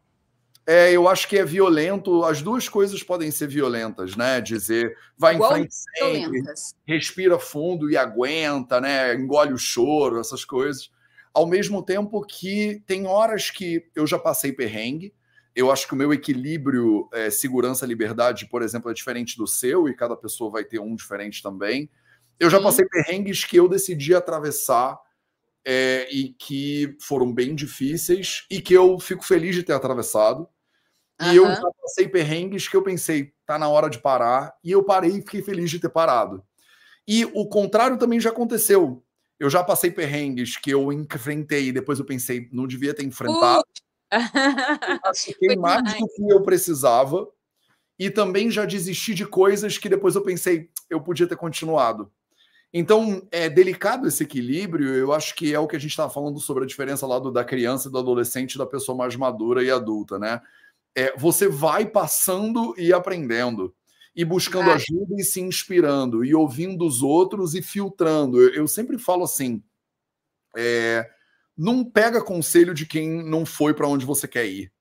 É, eu acho que é violento. As duas coisas podem ser violentas, né? Dizer vai Igual em frente sempre, violentas. respira fundo e aguenta, né? Engole o choro, essas coisas ao mesmo tempo que tem horas que eu já passei perrengue. Eu acho que o meu equilíbrio é, segurança-liberdade, por exemplo, é diferente do seu, e cada pessoa vai ter um diferente também. Eu já passei perrengues que eu decidi atravessar é, e que foram bem difíceis e que eu fico feliz de ter atravessado. E eu já passei perrengues que eu pensei, tá na hora de parar, e eu parei e fiquei feliz de ter parado. E o contrário também já aconteceu. Eu já passei perrengues que eu enfrentei e depois eu pensei, não devia ter enfrentado. *laughs* Machuquei mais do que eu precisava. E também já desisti de coisas que depois eu pensei, eu podia ter continuado. Então, é delicado esse equilíbrio. Eu acho que é o que a gente estava falando sobre a diferença lá do, da criança, do adolescente, da pessoa mais madura e adulta, né? É, você vai passando e aprendendo e buscando ajuda e se inspirando, e ouvindo os outros e filtrando. Eu, eu sempre falo assim: é, não pega conselho de quem não foi para onde você quer ir.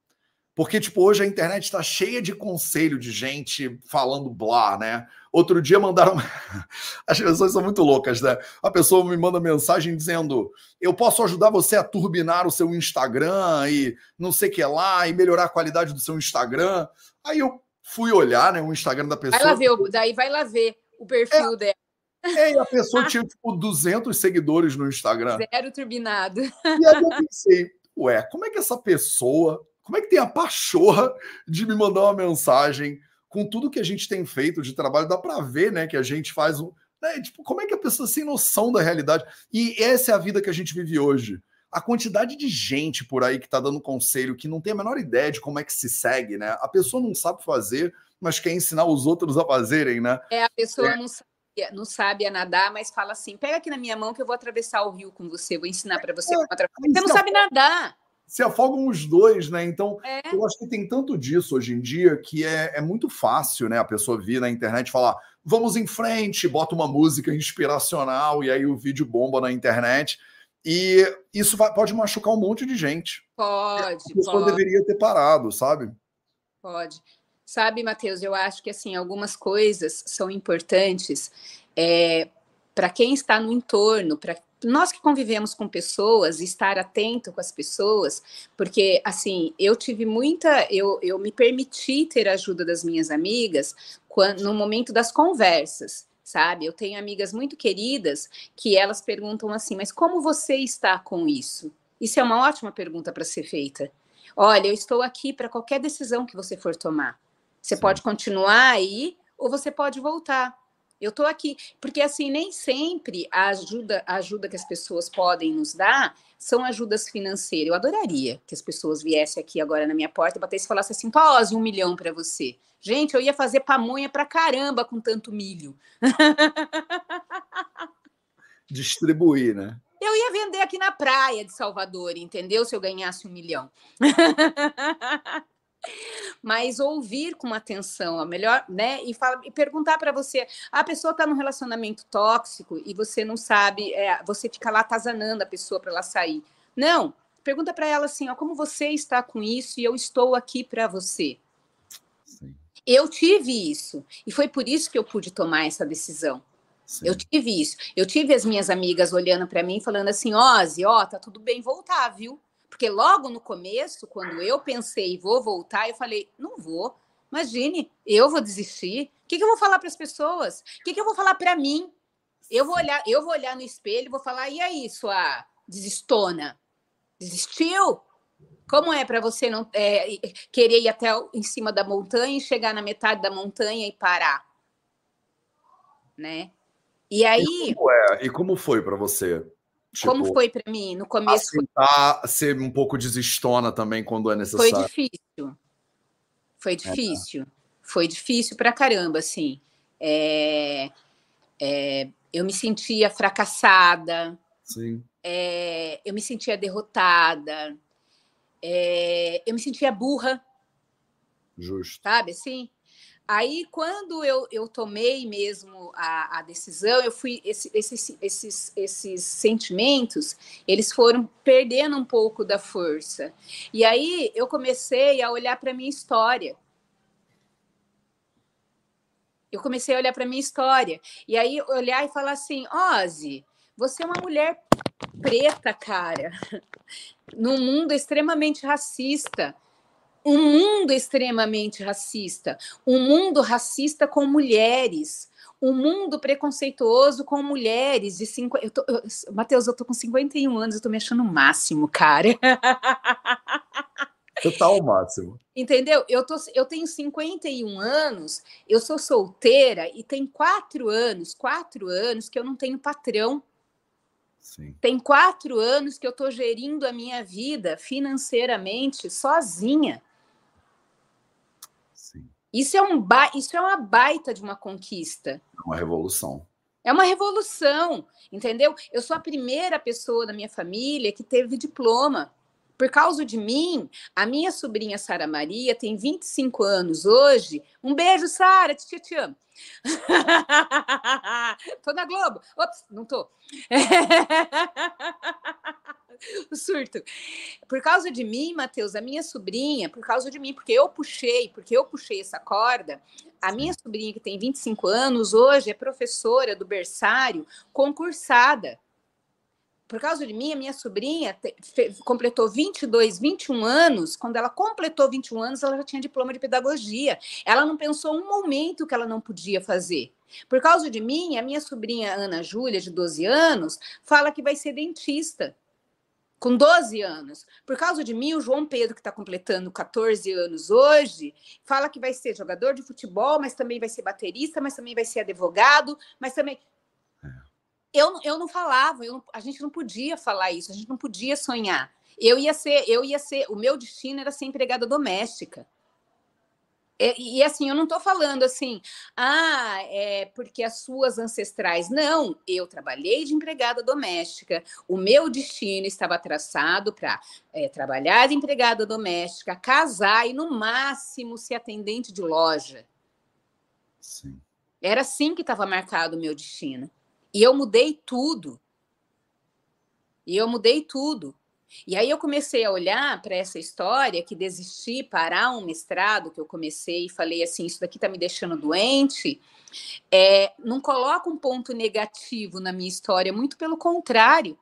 Porque, tipo, hoje a internet está cheia de conselho de gente falando blá, né? Outro dia mandaram. *laughs* As pessoas são muito loucas, né? A pessoa me manda mensagem dizendo: Eu posso ajudar você a turbinar o seu Instagram e não sei o que lá, e melhorar a qualidade do seu Instagram. Aí eu fui olhar né, o Instagram da pessoa. Vai lá ver, daí vai lá ver o perfil é, dela. É, e a pessoa *laughs* tinha tipo 200 seguidores no Instagram. Zero turbinado. E aí eu pensei, ué, como é que essa pessoa, como é que tem a pachorra de me mandar uma mensagem com tudo que a gente tem feito de trabalho? Dá para ver, né, que a gente faz um. Né, tipo, como é que a pessoa sem noção da realidade? E essa é a vida que a gente vive hoje a quantidade de gente por aí que está dando conselho que não tem a menor ideia de como é que se segue, né? A pessoa não sabe fazer, mas quer ensinar os outros a fazerem, né? É, a pessoa é. não sabe não sabe a nadar, mas fala assim: pega aqui na minha mão que eu vou atravessar o rio com você, vou ensinar para você é, como atravessar. Você não sabe nadar. Se afogam os dois, né? Então, é. eu acho que tem tanto disso hoje em dia que é, é muito fácil, né? A pessoa vir na internet e falar: vamos em frente, bota uma música inspiracional e aí o vídeo bomba na internet. E isso vai, pode machucar um monte de gente. Pode. A pessoa pode. deveria ter parado, sabe? Pode. Sabe, Matheus, eu acho que assim algumas coisas são importantes é, para quem está no entorno, para nós que convivemos com pessoas, estar atento com as pessoas, porque assim, eu tive muita, eu, eu me permiti ter a ajuda das minhas amigas quando, no momento das conversas sabe? Eu tenho amigas muito queridas que elas perguntam assim: mas como você está com isso? Isso é uma ótima pergunta para ser feita. Olha, eu estou aqui para qualquer decisão que você for tomar. Você Sim. pode continuar aí ou você pode voltar. Eu estou aqui, porque assim, nem sempre a ajuda, a ajuda que as pessoas podem nos dar são ajudas financeiras. Eu adoraria que as pessoas viessem aqui agora na minha porta e batessem e falassem assim, Pause, um milhão para você. Gente, eu ia fazer pamonha para caramba com tanto milho. *laughs* Distribuir, né? Eu ia vender aqui na praia de Salvador, entendeu? Se eu ganhasse um milhão. *laughs* mas ouvir com atenção, a melhor, né? E, fala, e perguntar para você, a pessoa está num relacionamento tóxico e você não sabe, é, você fica lá atazanando a pessoa para ela sair. Não, pergunta para ela assim, ó, como você está com isso e eu estou aqui para você. Sim. Eu tive isso e foi por isso que eu pude tomar essa decisão. Sim. Eu tive isso. Eu tive as minhas amigas olhando para mim falando assim: Ozzy, ó, tá tudo bem voltar, viu? Porque logo no começo, quando eu pensei vou voltar, eu falei: não vou. Imagine, eu vou desistir. O que, que eu vou falar para as pessoas? O que, que eu vou falar para mim? Eu vou olhar, eu vou olhar no espelho e vou falar: e aí, sua desistona? Desistiu? Como é para você não é, querer ir até em cima da montanha e chegar na metade da montanha e parar? Né? E aí. E como, é? e como foi para você? Tipo, como foi para mim? No começo. Aceitar foi... ser um pouco desistona também quando é necessário. Foi difícil. Foi é, difícil. É. Foi difícil para caramba, assim. É... É... eu me sentia fracassada. Sim. É, eu me sentia derrotada. eu me sentia burra. Justo. Sabe assim? Aí, quando eu, eu tomei mesmo a, a decisão, eu fui esse, esses, esses, esses sentimentos, eles foram perdendo um pouco da força. E aí eu comecei a olhar para minha história. Eu comecei a olhar para minha história. E aí olhar e falar assim, Ozzy, você é uma mulher preta, cara, *laughs* num mundo extremamente racista um mundo extremamente racista, um mundo racista com mulheres, um mundo preconceituoso com mulheres de cinco. Eu tô, eu, Matheus, eu tô com 51 anos, eu tô me achando o máximo, cara. Total o máximo. Entendeu? Eu, tô, eu tenho 51 anos, eu sou solteira e tem quatro anos, quatro anos que eu não tenho patrão. Sim. Tem quatro anos que eu estou gerindo a minha vida financeiramente sozinha. Isso é, um ba... Isso é uma baita de uma conquista. É uma revolução. É uma revolução, entendeu? Eu sou a primeira pessoa da minha família que teve diploma. Por causa de mim, a minha sobrinha Sara Maria tem 25 anos hoje. Um beijo, Sara, te, te amo. *laughs* tô na Globo. Ops, não tô. *laughs* o surto. Por causa de mim, Matheus, a minha sobrinha, por causa de mim, porque eu puxei, porque eu puxei essa corda, a minha sobrinha, que tem 25 anos, hoje é professora do berçário, concursada. Por causa de mim, a minha sobrinha completou 22, 21 anos. Quando ela completou 21 anos, ela já tinha diploma de pedagogia. Ela não pensou um momento que ela não podia fazer. Por causa de mim, a minha sobrinha Ana Júlia, de 12 anos, fala que vai ser dentista com 12 anos. Por causa de mim, o João Pedro, que está completando 14 anos hoje, fala que vai ser jogador de futebol, mas também vai ser baterista, mas também vai ser advogado, mas também. É. Eu, eu não falava, eu não, a gente não podia falar isso, a gente não podia sonhar. Eu ia ser, eu ia ser, o meu destino era ser empregada doméstica. E, e, assim, eu não estou falando assim, ah, é porque as suas ancestrais. Não, eu trabalhei de empregada doméstica, o meu destino estava traçado para é, trabalhar de empregada doméstica, casar e, no máximo, ser atendente de loja. Sim. Era assim que estava marcado o meu destino. E eu mudei tudo. E eu mudei tudo. E aí eu comecei a olhar para essa história que desisti, parar um mestrado que eu comecei e falei assim, isso daqui está me deixando doente. É, não coloca um ponto negativo na minha história, muito pelo contrário.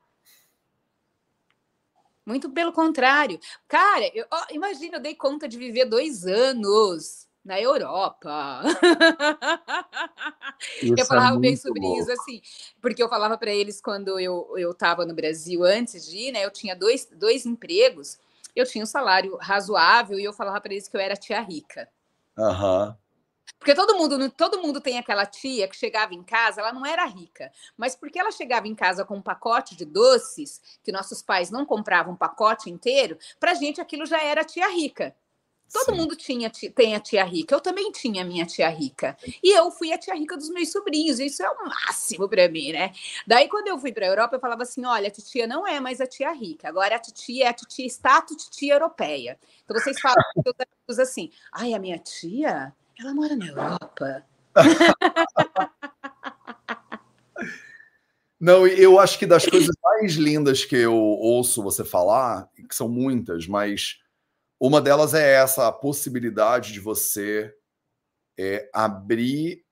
Muito pelo contrário. Cara, eu, ó, imagina, eu dei conta de viver dois anos na Europa. *laughs* eu é falava é meus sobrinhos assim, porque eu falava para eles quando eu estava no Brasil antes de ir, né? Eu tinha dois, dois empregos, eu tinha um salário razoável e eu falava para eles que eu era tia rica. Uhum. Porque todo mundo, todo mundo tem aquela tia que chegava em casa, ela não era rica, mas porque ela chegava em casa com um pacote de doces, que nossos pais não compravam um pacote inteiro, para gente aquilo já era tia rica. Todo Sim. mundo tinha, tem a tia rica. Eu também tinha a minha tia rica. E eu fui a tia rica dos meus sobrinhos. Isso é o máximo para mim, né? Daí, quando eu fui para a Europa, eu falava assim: olha, a titia não é mais a tia rica. Agora a titia é a titia status titia europeia. Então vocês falam assim: ai, a minha tia, ela mora na Europa. *laughs* Não, eu acho que das coisas mais lindas que eu ouço você falar, que são muitas, mas uma delas é essa, a possibilidade de você é, abrir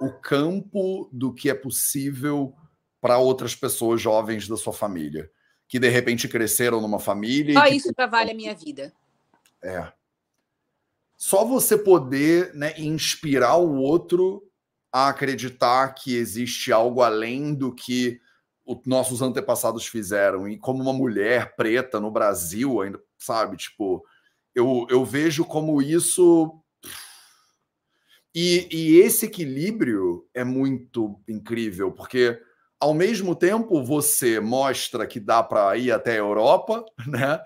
o campo do que é possível para outras pessoas jovens da sua família, que de repente cresceram numa família. Só que... isso vale a minha vida. É. Só você poder né, inspirar o outro a acreditar que existe algo além do que os nossos antepassados fizeram. E como uma mulher preta no Brasil, ainda, sabe? Tipo, eu, eu vejo como isso. E, e esse equilíbrio é muito incrível, porque ao mesmo tempo você mostra que dá para ir até a Europa, *laughs* né?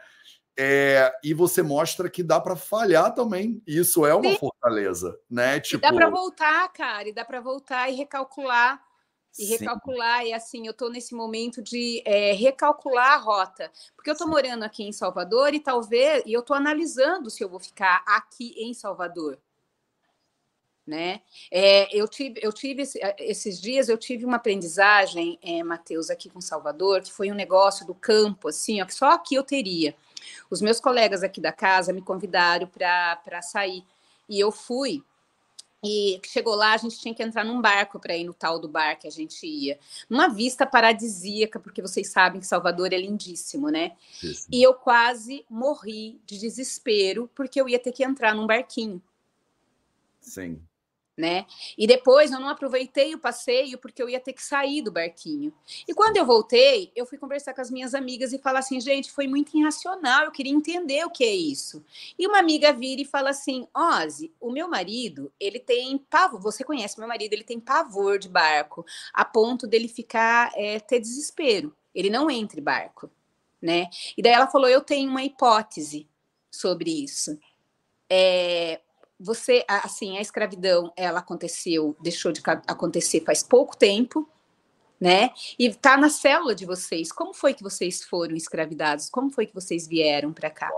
É, e você mostra que dá para falhar também. Isso é uma Sim. fortaleza, né? Tipo... E dá para tipo voltar, cara, e dá para voltar e recalcular. E Sim. recalcular, e assim, eu estou nesse momento de é, recalcular a rota. Porque eu estou morando aqui em Salvador e talvez, e eu estou analisando se eu vou ficar aqui em Salvador né? É, eu tive, eu tive eh, esses dias eu tive uma aprendizagem, é, Matheus, aqui com Salvador, que foi um negócio do campo, assim, ó, que só aqui eu teria. Os meus colegas aqui da casa me convidaram para sair e eu fui. E chegou lá, a gente tinha que entrar num barco para ir no tal do bar que a gente ia. Uma vista paradisíaca, porque vocês sabem que Salvador é lindíssimo, né? Sim. E eu quase morri de desespero, porque eu ia ter que entrar num barquinho. Sim né? E depois eu não aproveitei o passeio porque eu ia ter que sair do barquinho. E quando eu voltei, eu fui conversar com as minhas amigas e falar assim, gente, foi muito irracional, eu queria entender o que é isso. E uma amiga vira e fala assim, Ozzy, o meu marido, ele tem pavor, você conhece meu marido, ele tem pavor de barco, a ponto dele ficar, é, ter desespero. Ele não entra em barco, né? E daí ela falou, eu tenho uma hipótese sobre isso. É, você, assim, a escravidão, ela aconteceu, deixou de acontecer faz pouco tempo, né? E está na célula de vocês. Como foi que vocês foram escravidados? Como foi que vocês vieram para cá?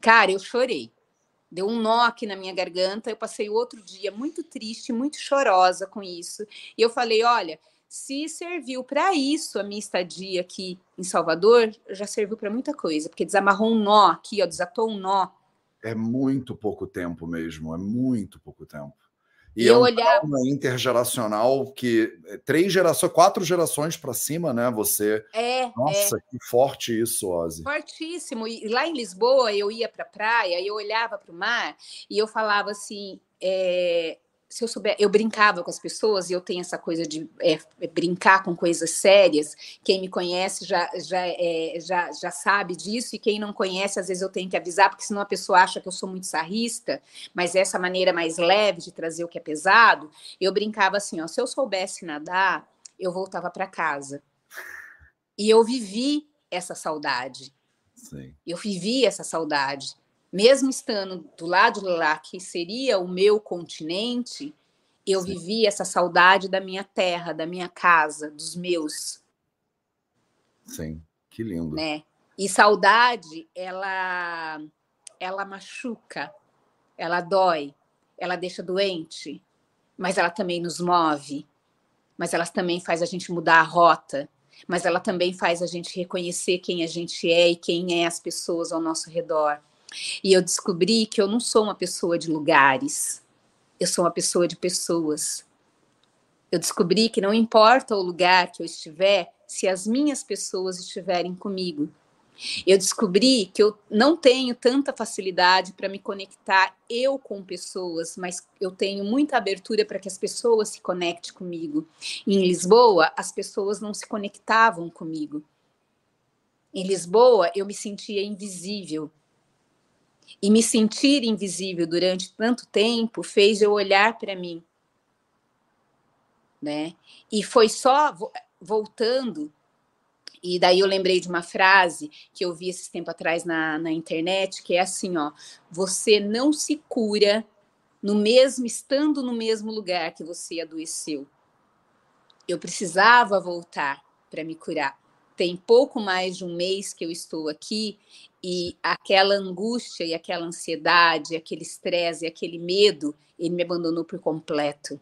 Cara, eu chorei. Deu um nó aqui na minha garganta. Eu passei outro dia muito triste, muito chorosa com isso. E eu falei: olha, se serviu para isso a minha estadia aqui em Salvador, já serviu para muita coisa, porque desamarrou um nó aqui, ó, desatou um nó é muito pouco tempo mesmo, é muito pouco tempo. E, e é um olhava... intergeracional que é, três gerações, quatro gerações para cima, né? Você. É. Nossa, é. que forte isso, Ozzy. Fortíssimo. E lá em Lisboa eu ia para a praia, eu olhava para o mar e eu falava assim: é, se eu souber, eu brincava com as pessoas e eu tenho essa coisa de é, é, brincar com coisas sérias. Quem me conhece já, já, é, já, já sabe disso, e quem não conhece, às vezes eu tenho que avisar, porque senão a pessoa acha que eu sou muito sarrista, mas essa maneira mais leve de trazer o que é pesado, eu brincava assim: ó, se eu soubesse nadar, eu voltava para casa. E eu vivi essa saudade. Sim. Eu vivi essa saudade mesmo estando do lado lá, que seria o meu continente, eu Sim. vivi essa saudade da minha terra, da minha casa, dos meus. Sim, que lindo. Né? E saudade, ela, ela machuca, ela dói, ela deixa doente, mas ela também nos move, mas ela também faz a gente mudar a rota, mas ela também faz a gente reconhecer quem a gente é e quem é as pessoas ao nosso redor. E eu descobri que eu não sou uma pessoa de lugares, eu sou uma pessoa de pessoas. Eu descobri que não importa o lugar que eu estiver, se as minhas pessoas estiverem comigo. Eu descobri que eu não tenho tanta facilidade para me conectar eu com pessoas, mas eu tenho muita abertura para que as pessoas se conectem comigo. Em Lisboa, as pessoas não se conectavam comigo. Em Lisboa, eu me sentia invisível. E me sentir invisível durante tanto tempo fez eu olhar para mim. Né? E foi só voltando. E daí eu lembrei de uma frase que eu vi esses tempo atrás na, na internet, que é assim, ó, você não se cura no mesmo estando no mesmo lugar que você adoeceu. Eu precisava voltar para me curar tem pouco mais de um mês que eu estou aqui e aquela angústia e aquela ansiedade, aquele estresse e aquele medo, ele me abandonou por completo.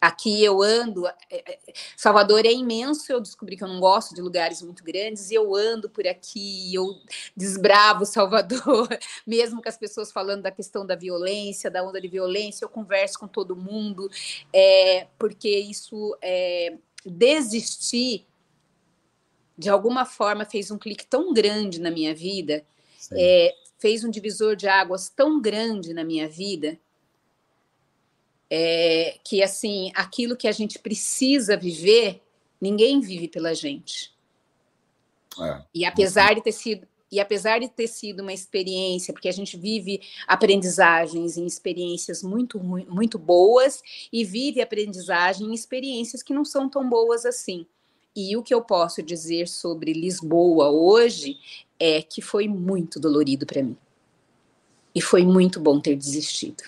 Aqui eu ando, é, é, Salvador é imenso, eu descobri que eu não gosto de lugares muito grandes, e eu ando por aqui, eu desbravo Salvador, *laughs* mesmo com as pessoas falando da questão da violência, da onda de violência, eu converso com todo mundo, é, porque isso é, desistir de alguma forma fez um clique tão grande na minha vida, é, fez um divisor de águas tão grande na minha vida é, que assim aquilo que a gente precisa viver, ninguém vive pela gente. É. E apesar de ter sido e apesar de ter sido uma experiência, porque a gente vive aprendizagens em experiências muito, muito boas e vive aprendizagem em experiências que não são tão boas assim. E o que eu posso dizer sobre Lisboa hoje é que foi muito dolorido para mim. E foi muito bom ter desistido.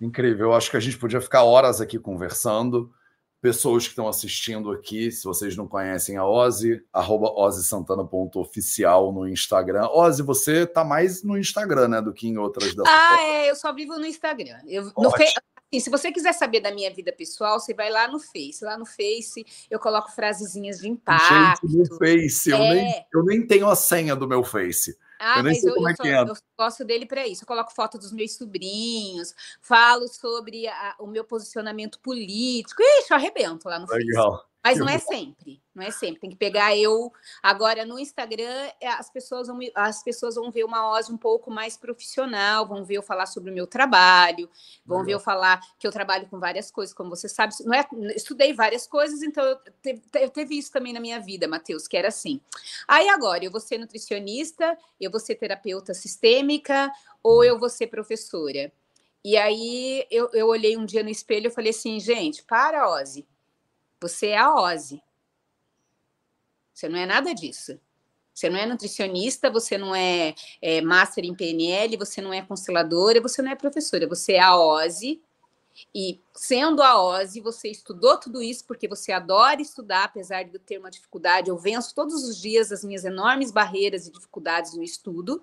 Incrível. Eu acho que a gente podia ficar horas aqui conversando. Pessoas que estão assistindo aqui, se vocês não conhecem a Ozzy, arroba ozzysantana.oficial no Instagram. Ozzy, você tá mais no Instagram, né, do que em outras da Ah, é, eu só vivo no Instagram. Eu, no fe... assim, se você quiser saber da minha vida pessoal, você vai lá no Face. Lá no Face eu coloco frasezinhas de impacto. Gente, no Face, é... eu, nem, eu nem tenho a senha do meu Face. Ah, eu mas eu, eu, é só, eu, gosto dele para isso. Eu coloco foto dos meus sobrinhos, falo sobre a, o meu posicionamento político. Ixi, eu arrebento lá no Legal. Facebook. Mas não é sempre, não é sempre. Tem que pegar eu. Agora, no Instagram, é, as pessoas vão, as pessoas vão ver uma Oz um pouco mais profissional, vão ver eu falar sobre o meu trabalho, vão Legal. ver eu falar que eu trabalho com várias coisas, como você sabe. Não é, estudei várias coisas, então eu teve, eu teve isso também na minha vida, Matheus, que era assim. Aí agora, eu vou ser nutricionista, eu vou ser terapeuta sistêmica, ou eu vou ser professora. E aí eu, eu olhei um dia no espelho e falei assim, gente, para, Ozzy você é a Ozzy. Você não é nada disso. Você não é nutricionista, você não é, é master em PNL, você não é consteladora, você não é professora. Você é a Ozzy. E sendo a Ozzy, você estudou tudo isso porque você adora estudar, apesar de eu ter uma dificuldade. Eu venço todos os dias as minhas enormes barreiras e dificuldades no estudo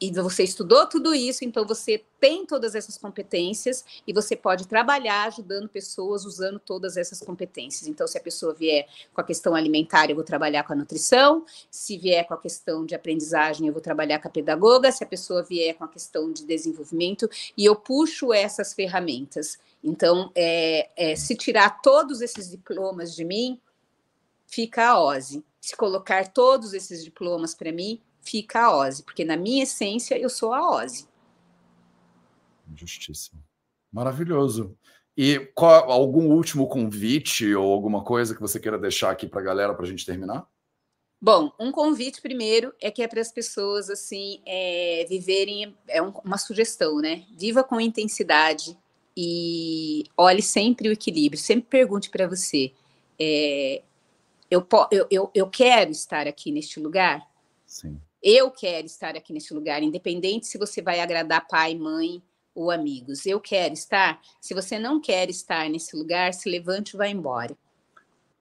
e você estudou tudo isso, então você tem todas essas competências e você pode trabalhar ajudando pessoas usando todas essas competências. Então, se a pessoa vier com a questão alimentar, eu vou trabalhar com a nutrição, se vier com a questão de aprendizagem, eu vou trabalhar com a pedagoga, se a pessoa vier com a questão de desenvolvimento, e eu puxo essas ferramentas. Então, é, é, se tirar todos esses diplomas de mim, fica a OSE. Se colocar todos esses diplomas para mim, fica a Ozzy, porque na minha essência eu sou a Ozzy. Justíssimo. Maravilhoso. E qual, algum último convite ou alguma coisa que você queira deixar aqui para a galera para a gente terminar? Bom, um convite primeiro é que é para as pessoas assim é, viverem é um, uma sugestão, né? Viva com intensidade e olhe sempre o equilíbrio. Sempre pergunte para você: é, eu, eu, eu, eu quero estar aqui neste lugar? Sim. Eu quero estar aqui nesse lugar, independente se você vai agradar pai, mãe ou amigos. Eu quero estar. Se você não quer estar nesse lugar, se levante e vá embora,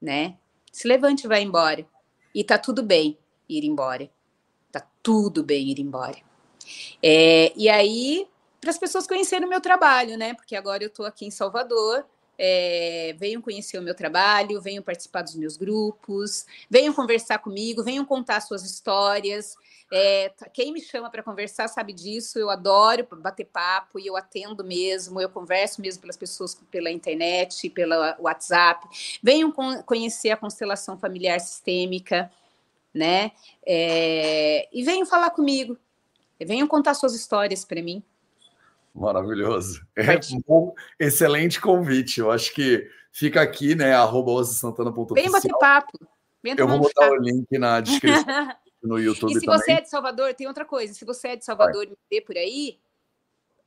né? Se levante e vá embora. E tá tudo bem ir embora. Tá tudo bem ir embora. É, e aí, para as pessoas conhecerem o meu trabalho, né? Porque agora eu estou aqui em Salvador é, venham conhecer o meu trabalho, venham participar dos meus grupos, venham conversar comigo, venham contar suas histórias. É, quem me chama para conversar sabe disso, eu adoro bater papo e eu atendo mesmo, eu converso mesmo pelas pessoas pela internet, pela WhatsApp. Venham con conhecer a constelação familiar sistêmica, né? É, e venham falar comigo, venham contar suas histórias para mim. Maravilhoso. É um excelente convite. Eu acho que fica aqui, né? Arroba Vem bater papo. Vem Eu vou botar o link na descrição *laughs* no YouTube. E se também. você é de Salvador, tem outra coisa. Se você é de Salvador e me vê por aí,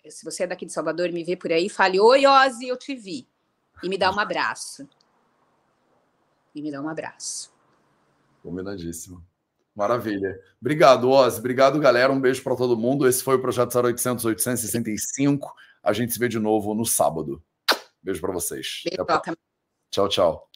se você é daqui de Salvador e me vê por aí, fale: Oi, Ozzy, eu te vi. E me dá um abraço. E me dá um abraço. Combinadíssimo. Maravilha. Obrigado, Oz. Obrigado, galera. Um beijo para todo mundo. Esse foi o Projeto 0800 865. A gente se vê de novo no sábado. Beijo para vocês. Beijo, tchau, tchau.